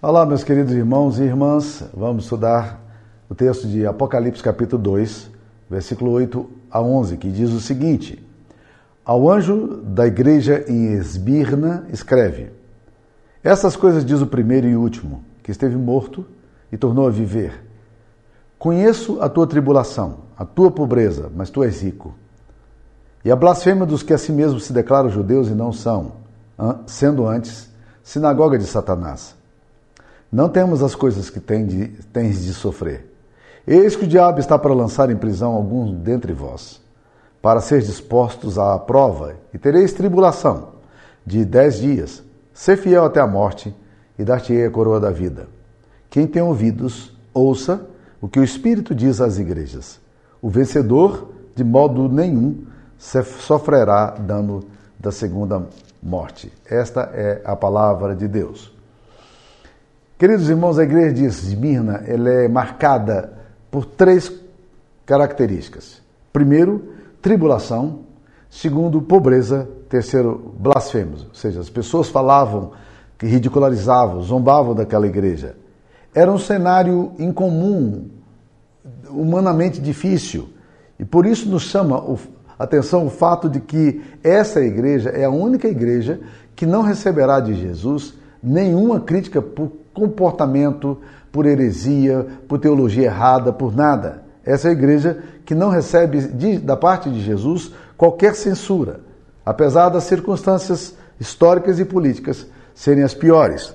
Olá, meus queridos irmãos e irmãs. Vamos estudar o texto de Apocalipse, capítulo 2, versículo 8 a 11, que diz o seguinte: Ao anjo da igreja em Esbirna, escreve: Essas coisas diz o primeiro e último, que esteve morto e tornou a viver. Conheço a tua tribulação, a tua pobreza, mas tu és rico. E a blasfêmia dos que a si mesmos se declaram judeus e não são, sendo antes sinagoga de Satanás. Não temos as coisas que de, tens de sofrer. Eis que o diabo está para lançar em prisão alguns dentre vós, para ser dispostos à prova, e tereis tribulação de dez dias. Ser fiel até a morte, e dar-te-ei a coroa da vida. Quem tem ouvidos, ouça o que o Espírito diz às igrejas. O vencedor, de modo nenhum, sofrerá dano da segunda morte. Esta é a palavra de Deus. Queridos irmãos, a igreja de Esmirna ela é marcada por três características. Primeiro, tribulação. Segundo, pobreza. Terceiro, blasfemos. Ou seja, as pessoas falavam, que ridicularizavam, zombavam daquela igreja. Era um cenário incomum, humanamente difícil. E por isso nos chama a atenção o fato de que essa igreja é a única igreja que não receberá de Jesus nenhuma crítica por comportamento, por heresia, por teologia errada, por nada. Essa é a igreja que não recebe de, da parte de Jesus qualquer censura, apesar das circunstâncias históricas e políticas serem as piores.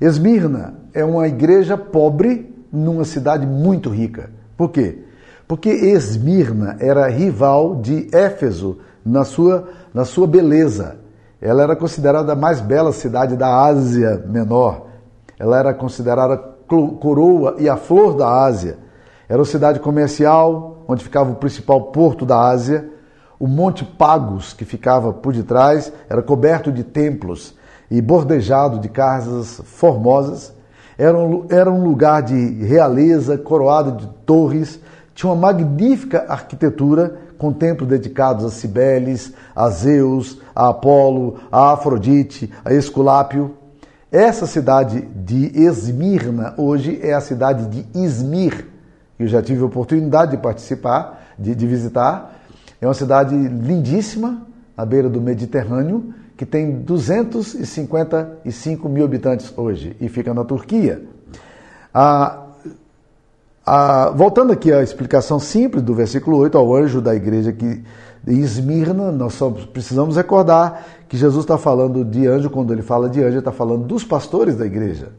Esmirna é uma igreja pobre numa cidade muito rica. Por quê? Porque Esmirna era rival de Éfeso na sua, na sua beleza. Ela era considerada a mais bela cidade da Ásia Menor. Ela era considerada coroa e a flor da Ásia. Era uma cidade comercial, onde ficava o principal porto da Ásia. O Monte Pagos, que ficava por detrás, era coberto de templos e bordejado de casas formosas. Era um, era um lugar de realeza, coroado de torres. Tinha uma magnífica arquitetura com templos dedicados a Cibeles, a Zeus, a Apolo, a Afrodite, a Esculápio. Essa cidade de Esmirna hoje é a cidade de Izmir. Eu já tive a oportunidade de participar, de, de visitar. É uma cidade lindíssima, à beira do Mediterrâneo, que tem 255 mil habitantes hoje e fica na Turquia. Ah, ah, voltando aqui à explicação simples do versículo 8, ao anjo da igreja que em Esmirna, nós só precisamos recordar que Jesus está falando de anjo, quando ele fala de anjo, está falando dos pastores da igreja.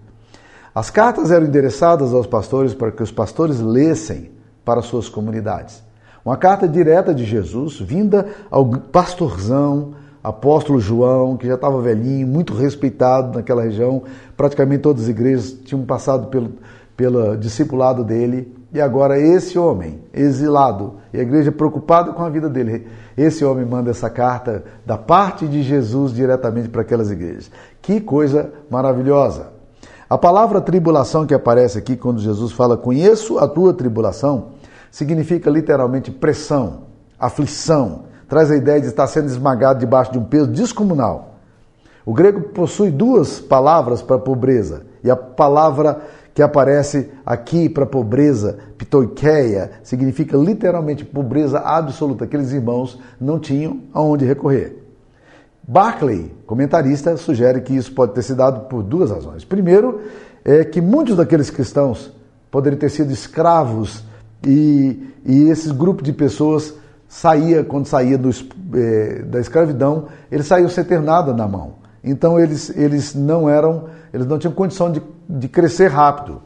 As cartas eram endereçadas aos pastores para que os pastores lessem para suas comunidades. Uma carta direta de Jesus, vinda ao pastorzão, apóstolo João, que já estava velhinho, muito respeitado naquela região. Praticamente todas as igrejas tinham passado pelo, pelo discipulado dele. E agora esse homem, exilado, e a igreja preocupada com a vida dele, esse homem manda essa carta da parte de Jesus diretamente para aquelas igrejas. Que coisa maravilhosa! A palavra tribulação que aparece aqui quando Jesus fala conheço a tua tribulação, significa literalmente pressão, aflição, traz a ideia de estar sendo esmagado debaixo de um peso descomunal. O grego possui duas palavras para pobreza, e a palavra que aparece aqui para pobreza, pitoikeia, significa literalmente pobreza absoluta. Aqueles irmãos não tinham aonde recorrer. Barclay, comentarista, sugere que isso pode ter sido dado por duas razões. Primeiro, é que muitos daqueles cristãos poderiam ter sido escravos e, e esse grupo de pessoas saía, quando saía do, é, da escravidão, eles saíam sem ter nada na mão. Então eles, eles não eram, eles não tinham condição de, de crescer rápido.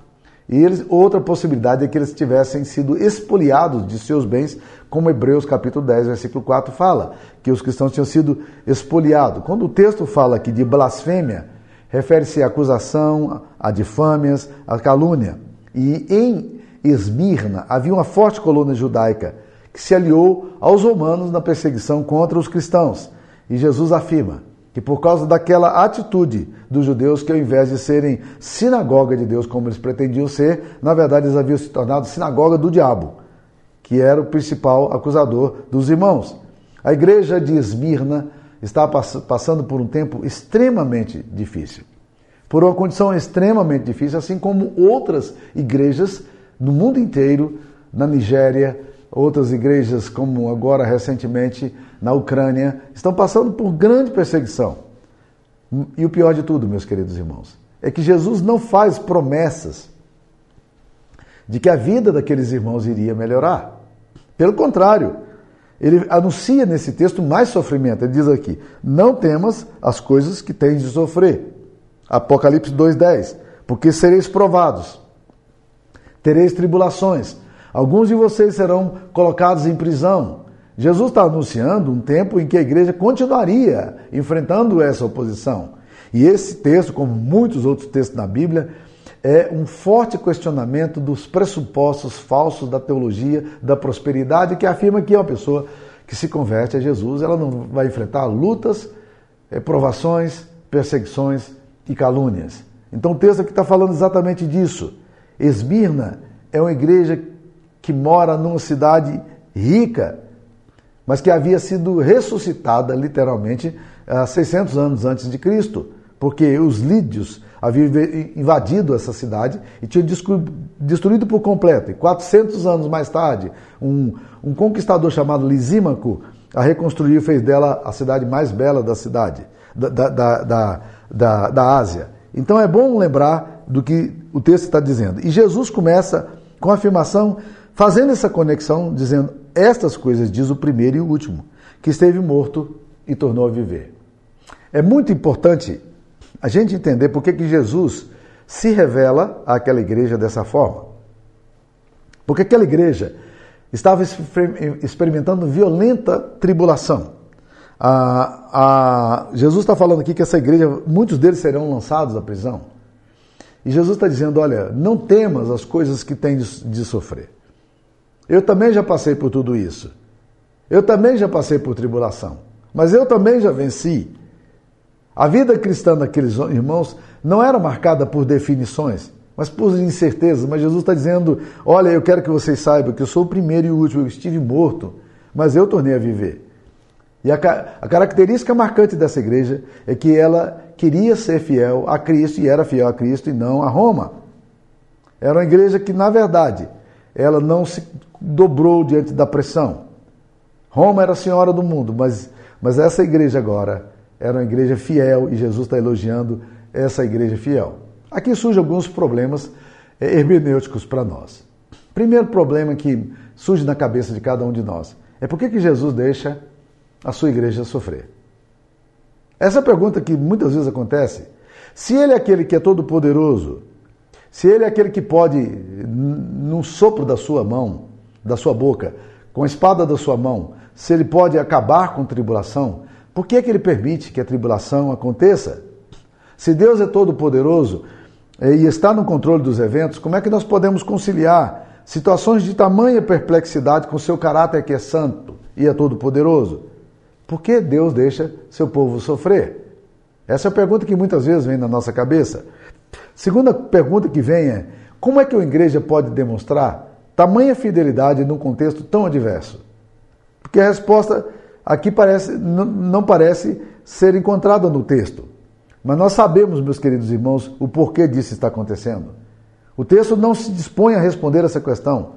E eles, outra possibilidade é que eles tivessem sido expoliados de seus bens, como Hebreus capítulo 10, versículo 4 fala, que os cristãos tinham sido expoliados. Quando o texto fala aqui de blasfêmia, refere-se à acusação, a difâmias, a calúnia. E em Esmirna havia uma forte coluna judaica que se aliou aos romanos na perseguição contra os cristãos. E Jesus afirma: que por causa daquela atitude dos judeus, que ao invés de serem sinagoga de Deus como eles pretendiam ser, na verdade eles haviam se tornado sinagoga do diabo, que era o principal acusador dos irmãos. A igreja de Esmirna está passando por um tempo extremamente difícil. por uma condição extremamente difícil, assim como outras igrejas no mundo inteiro, na Nigéria, outras igrejas, como agora recentemente na Ucrânia, estão passando por grande perseguição. E o pior de tudo, meus queridos irmãos, é que Jesus não faz promessas de que a vida daqueles irmãos iria melhorar. Pelo contrário, ele anuncia nesse texto mais sofrimento. Ele diz aqui: Não temas as coisas que tens de sofrer. Apocalipse 2,10. Porque sereis provados, tereis tribulações, alguns de vocês serão colocados em prisão. Jesus está anunciando um tempo em que a igreja continuaria enfrentando essa oposição. E esse texto, como muitos outros textos na Bíblia, é um forte questionamento dos pressupostos falsos da teologia da prosperidade, que afirma que uma pessoa que se converte a Jesus, ela não vai enfrentar lutas, eh, provações, perseguições e calúnias. Então o texto aqui está falando exatamente disso. Esmirna é uma igreja que mora numa cidade rica, mas que havia sido ressuscitada literalmente há 600 anos antes de Cristo, porque os lídios haviam invadido essa cidade e tinham destruído por completo. E 400 anos mais tarde, um, um conquistador chamado Lisímaco a reconstruiu e fez dela a cidade mais bela da cidade, da, da, da, da, da Ásia. Então é bom lembrar do que o texto está dizendo. E Jesus começa com a afirmação, fazendo essa conexão, dizendo: Estas coisas diz o primeiro e o último, que esteve morto e tornou a viver. É muito importante a gente entender por que, que Jesus se revela àquela igreja dessa forma. Porque aquela igreja estava experimentando violenta tribulação. Jesus está falando aqui que essa igreja, muitos deles serão lançados à prisão. E Jesus está dizendo: olha, não temas as coisas que tem de, de sofrer. Eu também já passei por tudo isso. Eu também já passei por tribulação. Mas eu também já venci. A vida cristã daqueles irmãos não era marcada por definições, mas por incertezas. Mas Jesus está dizendo: olha, eu quero que vocês saibam que eu sou o primeiro e o último, eu estive morto, mas eu tornei a viver. E a, a característica marcante dessa igreja é que ela queria ser fiel a Cristo e era fiel a Cristo e não a Roma. Era uma igreja que, na verdade, ela não se dobrou diante da pressão. Roma era a senhora do mundo, mas, mas essa igreja agora era uma igreja fiel e Jesus está elogiando essa igreja fiel. Aqui surgem alguns problemas é, hermenêuticos para nós. Primeiro problema que surge na cabeça de cada um de nós é por que, que Jesus deixa a sua igreja sofrer? Essa pergunta que muitas vezes acontece. Se ele é aquele que é todo poderoso, se ele é aquele que pode, num sopro da sua mão, da sua boca, com a espada da sua mão, se ele pode acabar com tribulação, por que, é que ele permite que a tribulação aconteça? Se Deus é todo poderoso eh, e está no controle dos eventos, como é que nós podemos conciliar situações de tamanha perplexidade com seu caráter que é santo e é todo poderoso? Por que Deus deixa seu povo sofrer? Essa é a pergunta que muitas vezes vem na nossa cabeça. Segunda pergunta que vem é: como é que a igreja pode demonstrar tamanha fidelidade num contexto tão adverso? Porque a resposta aqui parece, não parece ser encontrada no texto. Mas nós sabemos, meus queridos irmãos, o porquê disso está acontecendo. O texto não se dispõe a responder essa questão.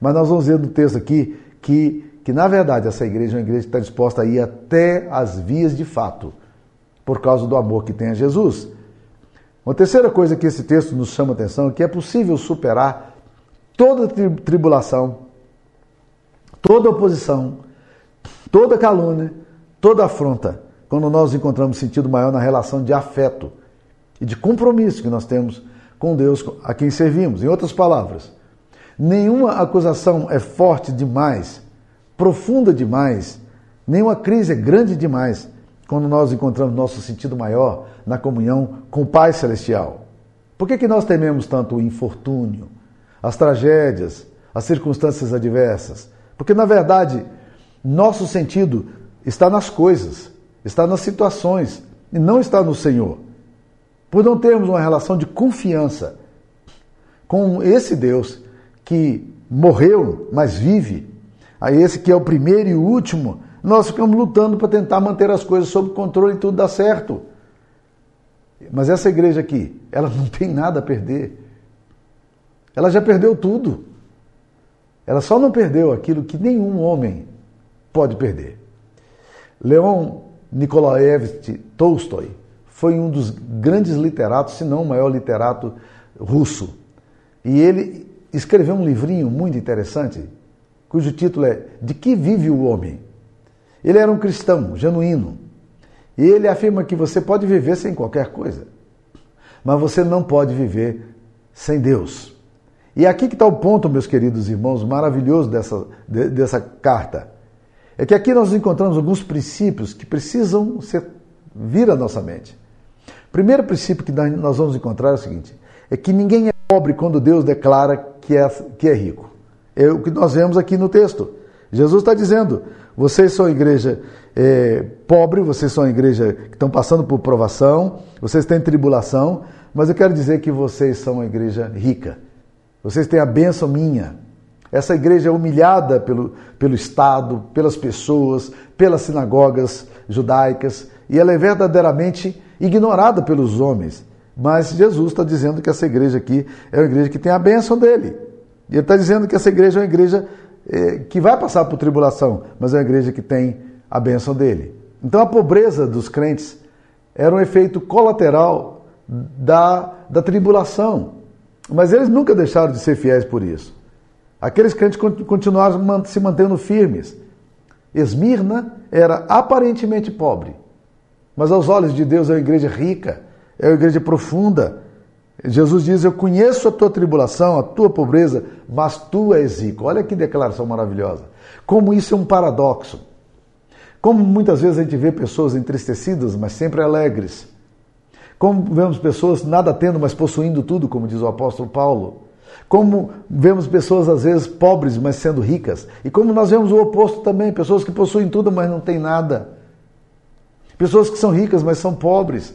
Mas nós vamos ver no texto aqui que que na verdade essa igreja é uma igreja que está disposta a ir até as vias de fato, por causa do amor que tem a Jesus. Uma terceira coisa que esse texto nos chama a atenção é que é possível superar toda tribulação, toda oposição, toda calúnia, toda afronta, quando nós encontramos sentido maior na relação de afeto e de compromisso que nós temos com Deus a quem servimos. Em outras palavras, nenhuma acusação é forte demais profunda demais, nenhuma crise é grande demais quando nós encontramos nosso sentido maior na comunhão com o Pai Celestial. Por que, que nós tememos tanto o infortúnio, as tragédias, as circunstâncias adversas? Porque, na verdade, nosso sentido está nas coisas, está nas situações e não está no Senhor. Por não termos uma relação de confiança com esse Deus que morreu, mas vive, a esse que é o primeiro e o último, nós ficamos lutando para tentar manter as coisas sob controle e tudo dá certo. Mas essa igreja aqui, ela não tem nada a perder. Ela já perdeu tudo. Ela só não perdeu aquilo que nenhum homem pode perder. Leon Nikolaevich Tolstói foi um dos grandes literatos, se não o maior literato russo. E ele escreveu um livrinho muito interessante, cujo título é De que vive o homem? Ele era um cristão genuíno. E ele afirma que você pode viver sem qualquer coisa, mas você não pode viver sem Deus. E aqui que está o ponto, meus queridos irmãos, maravilhoso dessa, dessa carta. É que aqui nós encontramos alguns princípios que precisam ser, vir à nossa mente. O primeiro princípio que nós vamos encontrar é o seguinte: é que ninguém é pobre quando Deus declara que é, que é rico. É o que nós vemos aqui no texto. Jesus está dizendo: vocês são igreja é, pobre, vocês são igreja que estão passando por provação, vocês têm tribulação, mas eu quero dizer que vocês são uma igreja rica. Vocês têm a bênção minha. Essa igreja é humilhada pelo, pelo Estado, pelas pessoas, pelas sinagogas judaicas, e ela é verdadeiramente ignorada pelos homens. Mas Jesus está dizendo que essa igreja aqui é uma igreja que tem a bênção dele. E ele está dizendo que essa igreja é uma igreja que vai passar por tribulação, mas é uma igreja que tem a bênção dele. Então a pobreza dos crentes era um efeito colateral da, da tribulação. Mas eles nunca deixaram de ser fiéis por isso. Aqueles crentes continuaram se mantendo firmes. Esmirna era aparentemente pobre, mas aos olhos de Deus é uma igreja rica, é uma igreja profunda. Jesus diz: Eu conheço a tua tribulação, a tua pobreza, mas tu és rico. Olha que declaração maravilhosa. Como isso é um paradoxo. Como muitas vezes a gente vê pessoas entristecidas, mas sempre alegres. Como vemos pessoas nada tendo, mas possuindo tudo, como diz o apóstolo Paulo. Como vemos pessoas às vezes pobres, mas sendo ricas. E como nós vemos o oposto também, pessoas que possuem tudo, mas não têm nada. Pessoas que são ricas, mas são pobres.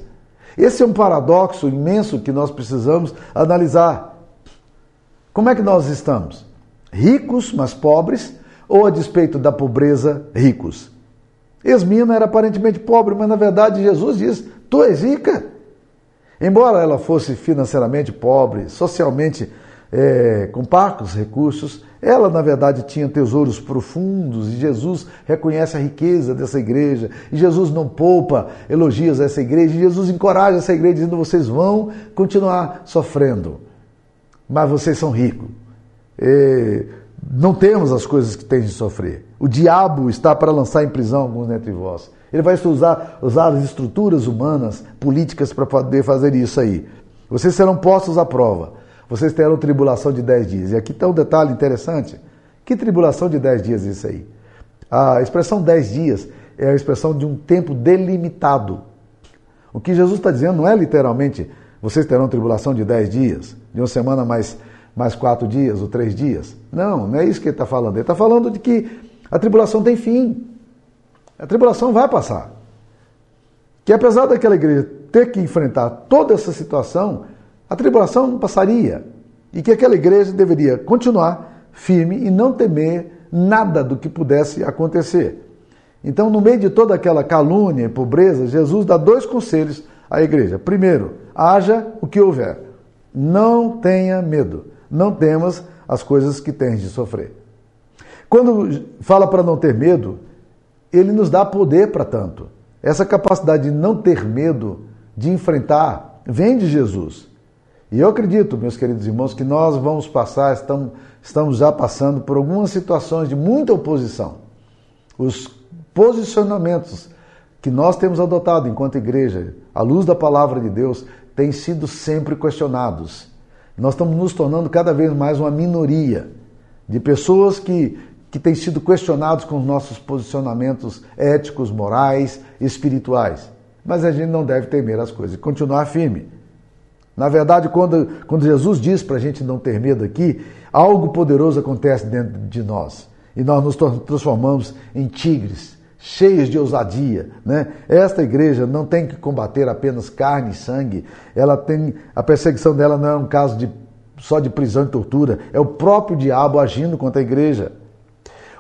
Esse é um paradoxo imenso que nós precisamos analisar. Como é que nós estamos? Ricos, mas pobres, ou a despeito da pobreza, ricos? Esmina era aparentemente pobre, mas na verdade Jesus diz: Tu és rica. Embora ela fosse financeiramente pobre, socialmente é, com parcos recursos, ela na verdade tinha tesouros profundos e Jesus reconhece a riqueza dessa igreja. E Jesus não poupa elogios a essa igreja. E Jesus encoraja essa igreja dizendo: vocês vão continuar sofrendo, mas vocês são ricos. E não temos as coisas que têm de sofrer. O diabo está para lançar em prisão alguns dentre vós. Ele vai usar, usar as estruturas humanas, políticas, para poder fazer isso aí. Vocês serão postos à prova. Vocês terão tribulação de dez dias. E aqui está um detalhe interessante. Que tribulação de dez dias é isso aí? A expressão dez dias é a expressão de um tempo delimitado. O que Jesus está dizendo não é literalmente vocês terão tribulação de dez dias, de uma semana mais, mais quatro dias ou três dias. Não, não é isso que ele está falando. Ele está falando de que a tribulação tem fim. A tribulação vai passar. Que apesar daquela igreja ter que enfrentar toda essa situação, a tribulação não passaria. E que aquela igreja deveria continuar firme e não temer nada do que pudesse acontecer. Então, no meio de toda aquela calúnia e pobreza, Jesus dá dois conselhos à igreja. Primeiro, haja o que houver. Não tenha medo. Não temas as coisas que tens de sofrer. Quando fala para não ter medo, ele nos dá poder para tanto. Essa capacidade de não ter medo, de enfrentar, vem de Jesus. E eu acredito, meus queridos irmãos, que nós vamos passar, estamos, estamos já passando por algumas situações de muita oposição. Os posicionamentos que nós temos adotado enquanto igreja, à luz da palavra de Deus, têm sido sempre questionados. Nós estamos nos tornando cada vez mais uma minoria de pessoas que que têm sido questionados com os nossos posicionamentos éticos, morais, espirituais. Mas a gente não deve temer as coisas e continuar firme. Na verdade, quando, quando Jesus diz para a gente não ter medo aqui, algo poderoso acontece dentro de nós. E nós nos transformamos em tigres, cheios de ousadia. Né? Esta igreja não tem que combater apenas carne e sangue. Ela tem. A perseguição dela não é um caso de, só de prisão e tortura, é o próprio diabo agindo contra a igreja.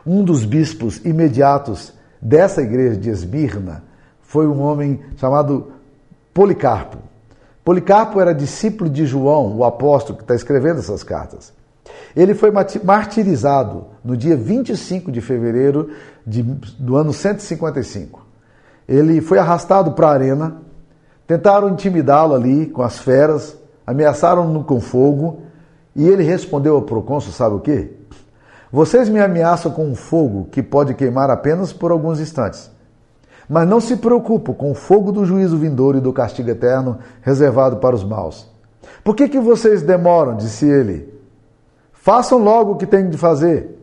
Um dos bispos imediatos dessa igreja de Esmirna foi um homem chamado Policarpo. Policarpo era discípulo de João, o apóstolo que está escrevendo essas cartas. Ele foi martirizado no dia 25 de fevereiro de, do ano 155. Ele foi arrastado para a arena, tentaram intimidá-lo ali com as feras, ameaçaram-no com fogo, e ele respondeu ao procônsul, sabe o quê? Vocês me ameaçam com um fogo que pode queimar apenas por alguns instantes. Mas não se preocupem com o fogo do juízo vindouro e do castigo eterno reservado para os maus. Por que, que vocês demoram? disse ele. Façam logo o que têm de fazer.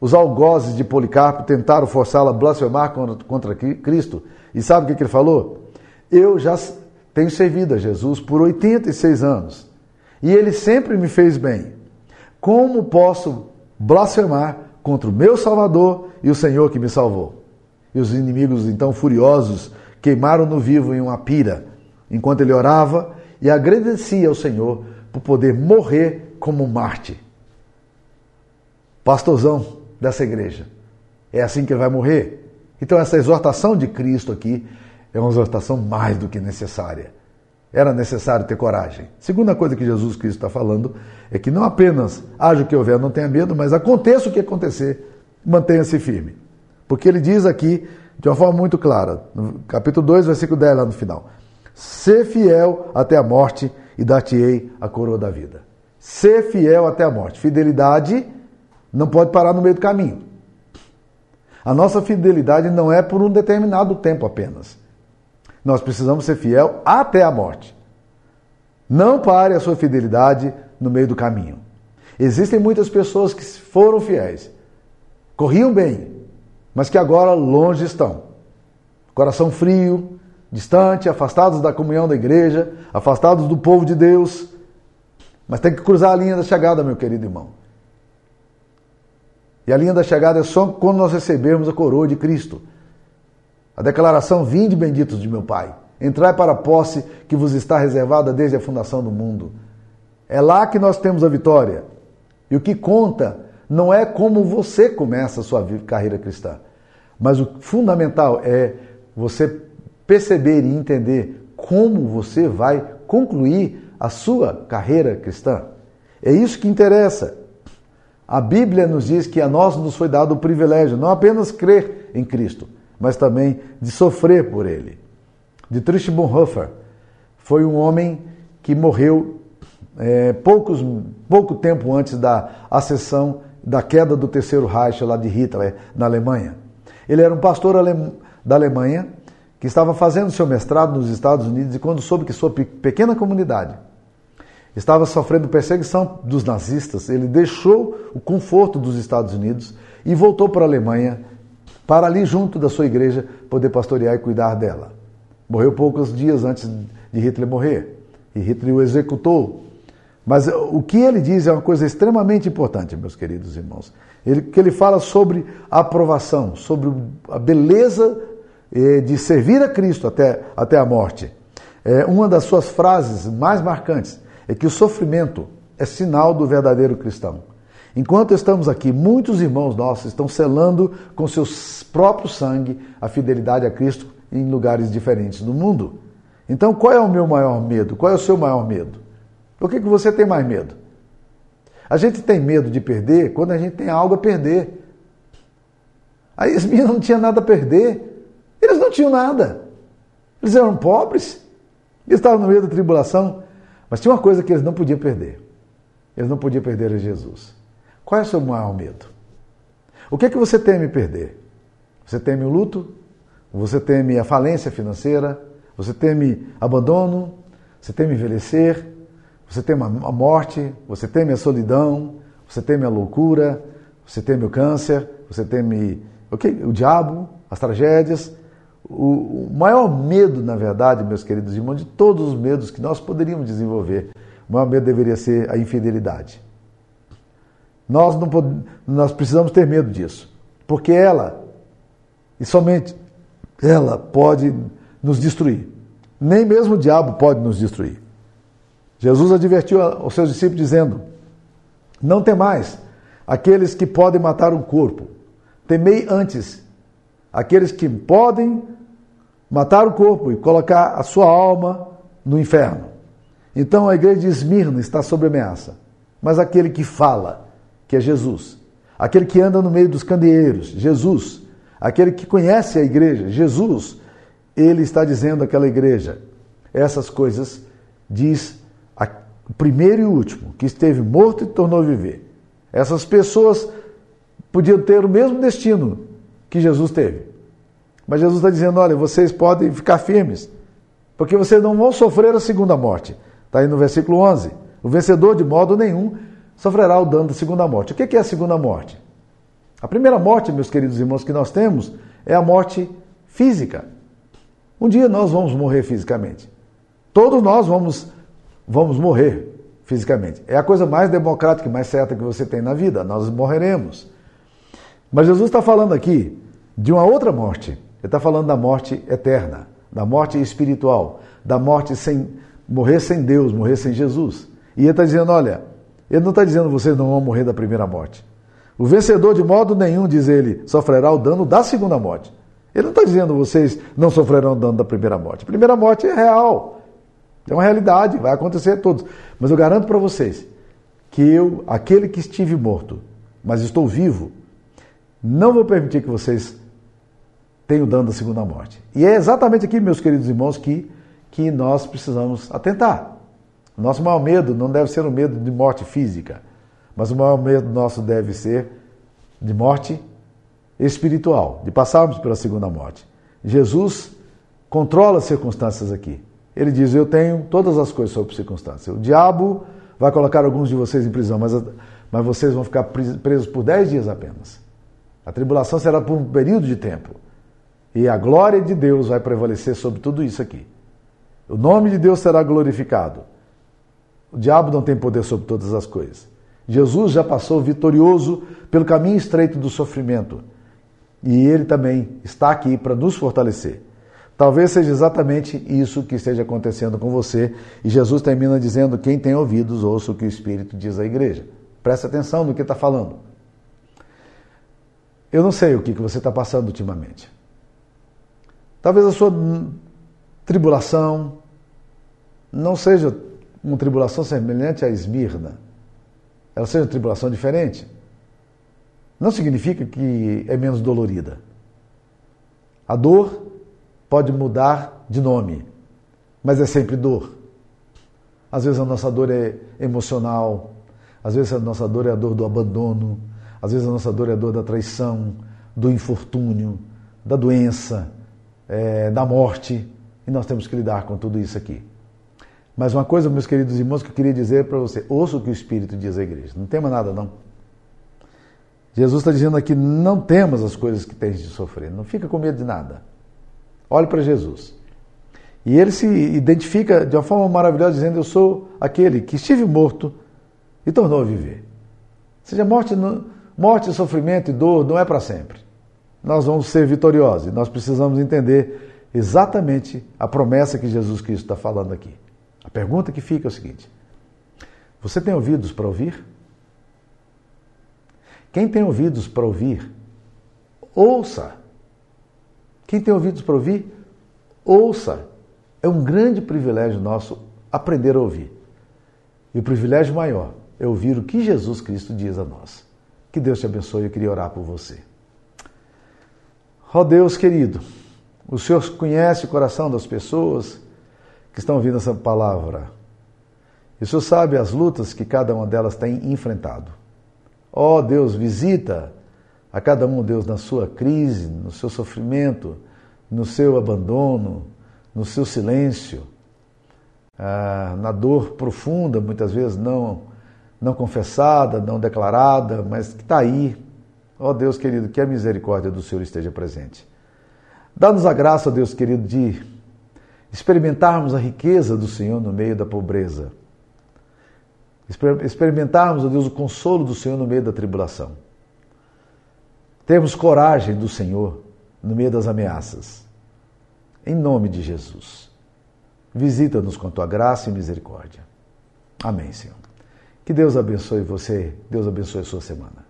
Os algozes de Policarpo tentaram forçá-lo a blasfemar contra Cristo. E sabe o que, que ele falou? Eu já tenho servido a Jesus por 86 anos. E ele sempre me fez bem. Como posso blasfemar contra o meu Salvador e o Senhor que me salvou? E os inimigos, então furiosos, queimaram no vivo em uma pira, enquanto ele orava e agradecia ao Senhor por poder morrer como Marte pastorzão dessa igreja. É assim que ele vai morrer. Então, essa exortação de Cristo aqui é uma exortação mais do que necessária. Era necessário ter coragem. Segunda coisa que Jesus Cristo está falando é que não apenas haja o que houver, não tenha medo, mas aconteça o que acontecer, mantenha-se firme. Porque ele diz aqui, de uma forma muito clara, no capítulo 2, versículo 10, lá no final: Ser fiel até a morte e dar-te-ei a coroa da vida. Ser fiel até a morte. Fidelidade não pode parar no meio do caminho. A nossa fidelidade não é por um determinado tempo apenas. Nós precisamos ser fiel até a morte. Não pare a sua fidelidade no meio do caminho. Existem muitas pessoas que foram fiéis, corriam bem, mas que agora longe estão. Coração frio, distante, afastados da comunhão da igreja, afastados do povo de Deus. Mas tem que cruzar a linha da chegada, meu querido irmão. E a linha da chegada é só quando nós recebermos a coroa de Cristo. A declaração: Vinde benditos de meu Pai, entrai para a posse que vos está reservada desde a fundação do mundo. É lá que nós temos a vitória. E o que conta não é como você começa a sua carreira cristã, mas o fundamental é você perceber e entender como você vai concluir a sua carreira cristã. É isso que interessa. A Bíblia nos diz que a nós nos foi dado o privilégio não apenas crer em Cristo, mas também de sofrer por Ele. Dietrich Bonhoeffer foi um homem que morreu é, poucos, pouco tempo antes da acessão da queda do terceiro Reich lá de Hitler na Alemanha. Ele era um pastor da Alemanha que estava fazendo seu mestrado nos Estados Unidos e quando soube que sua pequena comunidade estava sofrendo perseguição dos nazistas, ele deixou o conforto dos Estados Unidos e voltou para a Alemanha para ali junto da sua igreja poder pastorear e cuidar dela. Morreu poucos dias antes de Hitler morrer e Hitler o executou. Mas o que ele diz é uma coisa extremamente importante, meus queridos irmãos. Ele, que ele fala sobre a aprovação, sobre a beleza eh, de servir a Cristo até, até a morte. É uma das suas frases mais marcantes é que o sofrimento é sinal do verdadeiro cristão. Enquanto estamos aqui, muitos irmãos nossos estão selando com seu próprio sangue a fidelidade a Cristo em lugares diferentes do mundo. Então, qual é o meu maior medo? Qual é o seu maior medo? Por que, que você tem mais medo? A gente tem medo de perder quando a gente tem algo a perder. Aí as meninas não tinham nada a perder. Eles não tinham nada. Eles eram pobres. Eles estavam no meio da tribulação. Mas tinha uma coisa que eles não podiam perder. Eles não podiam perder a Jesus. Qual é o seu maior medo? O que é que você teme perder? Você teme o luto? Você teme a falência financeira? Você teme abandono? Você teme envelhecer? Você teme a morte? Você teme a solidão? Você teme a loucura? Você teme o câncer? Você teme okay, o diabo? As tragédias? O, maior medo, na verdade, meus queridos irmãos, de todos os medos que nós poderíamos desenvolver, o maior medo deveria ser a infidelidade. Nós, não, nós precisamos ter medo disso, porque ela, e somente ela, pode nos destruir. Nem mesmo o diabo pode nos destruir. Jesus advertiu aos seus discípulos dizendo: Não temais aqueles que podem matar o corpo, temei antes aqueles que podem matar o corpo e colocar a sua alma no inferno. Então a igreja de Esmirna está sob ameaça. Mas aquele que fala, que é Jesus, aquele que anda no meio dos candeeiros, Jesus, aquele que conhece a igreja, Jesus, ele está dizendo àquela igreja essas coisas, diz o primeiro e último, que esteve morto e tornou a viver. Essas pessoas podiam ter o mesmo destino que Jesus teve. Mas Jesus está dizendo: olha, vocês podem ficar firmes, porque vocês não vão sofrer a segunda morte. Está aí no versículo 11. O vencedor, de modo nenhum, sofrerá o dano da segunda morte. O que é a segunda morte? A primeira morte, meus queridos irmãos, que nós temos é a morte física. Um dia nós vamos morrer fisicamente. Todos nós vamos, vamos morrer fisicamente. É a coisa mais democrática e mais certa que você tem na vida. Nós morreremos. Mas Jesus está falando aqui de uma outra morte. Ele está falando da morte eterna, da morte espiritual, da morte sem morrer sem Deus, morrer sem Jesus. E ele está dizendo: olha, ele não está dizendo vocês não vão morrer da primeira morte. O vencedor, de modo nenhum, diz ele, sofrerá o dano da segunda morte. Ele não está dizendo vocês não sofrerão o dano da primeira morte. A primeira morte é real. É uma realidade, vai acontecer a todos. Mas eu garanto para vocês que eu, aquele que estive morto, mas estou vivo, não vou permitir que vocês tenham dano da segunda morte. E é exatamente aqui, meus queridos irmãos, que, que nós precisamos atentar. O nosso maior medo não deve ser o medo de morte física, mas o maior medo nosso deve ser de morte espiritual, de passarmos pela segunda morte. Jesus controla as circunstâncias aqui. Ele diz: Eu tenho todas as coisas sob circunstância. O diabo vai colocar alguns de vocês em prisão, mas, mas vocês vão ficar presos por dez dias apenas. A tribulação será por um período de tempo. E a glória de Deus vai prevalecer sobre tudo isso aqui. O nome de Deus será glorificado. O diabo não tem poder sobre todas as coisas. Jesus já passou vitorioso pelo caminho estreito do sofrimento. E ele também está aqui para nos fortalecer. Talvez seja exatamente isso que esteja acontecendo com você. E Jesus termina dizendo: quem tem ouvidos, ouça o que o Espírito diz à igreja. Preste atenção no que está falando. Eu não sei o que você está passando ultimamente. Talvez a sua tribulação não seja uma tribulação semelhante à Esmirna. Ela seja uma tribulação diferente. Não significa que é menos dolorida. A dor pode mudar de nome, mas é sempre dor. Às vezes a nossa dor é emocional, às vezes a nossa dor é a dor do abandono, às vezes a nossa dor é a dor da traição, do infortúnio, da doença, é, da morte, e nós temos que lidar com tudo isso aqui. Mas uma coisa, meus queridos irmãos, que eu queria dizer para você: ouça o que o Espírito diz à igreja. Não tema nada, não. Jesus está dizendo aqui: não temas as coisas que tens de sofrer, não fica com medo de nada. Olhe para Jesus. E ele se identifica de uma forma maravilhosa, dizendo: Eu sou aquele que estive morto e tornou a viver. Ou seja, morte, morte, sofrimento e dor não é para sempre. Nós vamos ser vitoriosos. Nós precisamos entender exatamente a promessa que Jesus Cristo está falando aqui. A pergunta que fica é o seguinte: Você tem ouvidos para ouvir? Quem tem ouvidos para ouvir, ouça quem tem ouvidos para ouvir, ouça. É um grande privilégio nosso aprender a ouvir. E o privilégio maior é ouvir o que Jesus Cristo diz a nós. Que Deus te abençoe. Eu queria orar por você. Ó oh Deus querido, o Senhor conhece o coração das pessoas que estão ouvindo essa palavra. E o Senhor sabe as lutas que cada uma delas tem enfrentado. Ó oh Deus, visita a cada um, Deus, na sua crise, no seu sofrimento, no seu abandono, no seu silêncio, ah, na dor profunda, muitas vezes não, não confessada, não declarada, mas que está aí. Ó oh, Deus querido, que a misericórdia do Senhor esteja presente. Dá-nos a graça, Deus querido, de experimentarmos a riqueza do Senhor no meio da pobreza. Experimentarmos, ó Deus, o consolo do Senhor no meio da tribulação termos coragem do Senhor no meio das ameaças. Em nome de Jesus. Visita-nos com tua graça e misericórdia. Amém, Senhor. Que Deus abençoe você, Deus abençoe a sua semana.